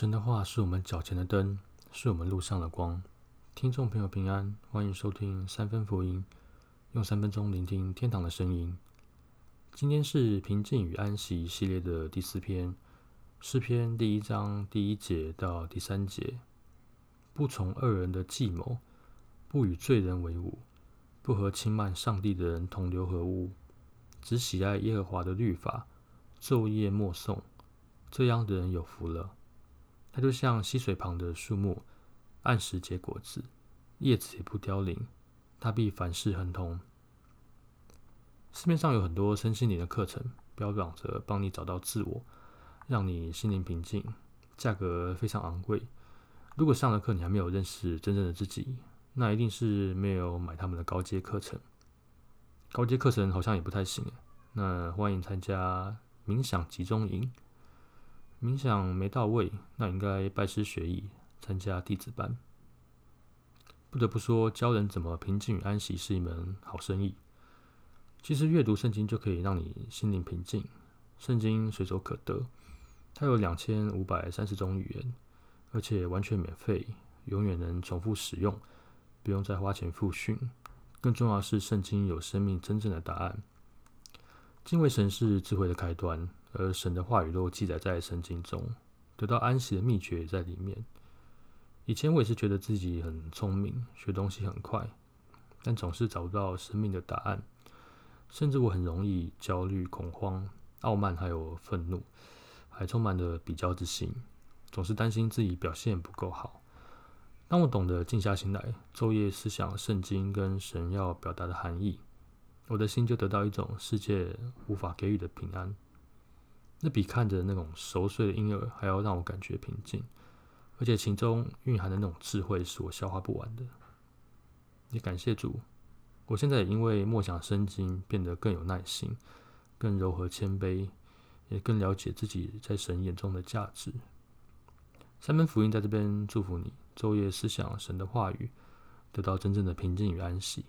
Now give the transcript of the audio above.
神的话是我们脚前的灯，是我们路上的光。听众朋友平安，欢迎收听三分福音，用三分钟聆听天堂的声音。今天是平静与安息系列的第四篇，诗篇第一章第一节到第三节。不从恶人的计谋，不与罪人为伍，不和轻慢上帝的人同流合污，只喜爱耶和华的律法，昼夜默诵。这样的人有福了。它就像溪水旁的树木，按时结果子，叶子也不凋零。它必凡事亨通。市面上有很多身心灵的课程，标榜着帮你找到自我，让你心灵平静，价格非常昂贵。如果上了课你还没有认识真正的自己，那一定是没有买他们的高阶课程。高阶课程好像也不太行。那欢迎参加冥想集中营。冥想没到位，那应该拜师学艺，参加弟子班。不得不说，教人怎么平静与安息是一门好生意。其实阅读圣经就可以让你心灵平静，圣经随手可得，它有两千五百三十种语言，而且完全免费，永远能重复使用，不用再花钱复训。更重要的是，圣经有生命真正的答案。敬畏神是智慧的开端。而神的话语都记载在圣经中，得到安息的秘诀也在里面。以前我也是觉得自己很聪明，学东西很快，但总是找不到生命的答案，甚至我很容易焦虑、恐慌、傲慢，还有愤怒，还充满了比较之心，总是担心自己表现不够好。当我懂得静下心来，昼夜思想圣经跟神要表达的含义，我的心就得到一种世界无法给予的平安。那比看着那种熟睡的婴儿还要让我感觉平静，而且其中蕴含的那种智慧是我消化不完的。也感谢主，我现在也因为默想圣经变得更有耐心、更柔和谦卑，也更了解自己在神眼中的价值。三门福音在这边祝福你，昼夜思想神的话语，得到真正的平静与安息。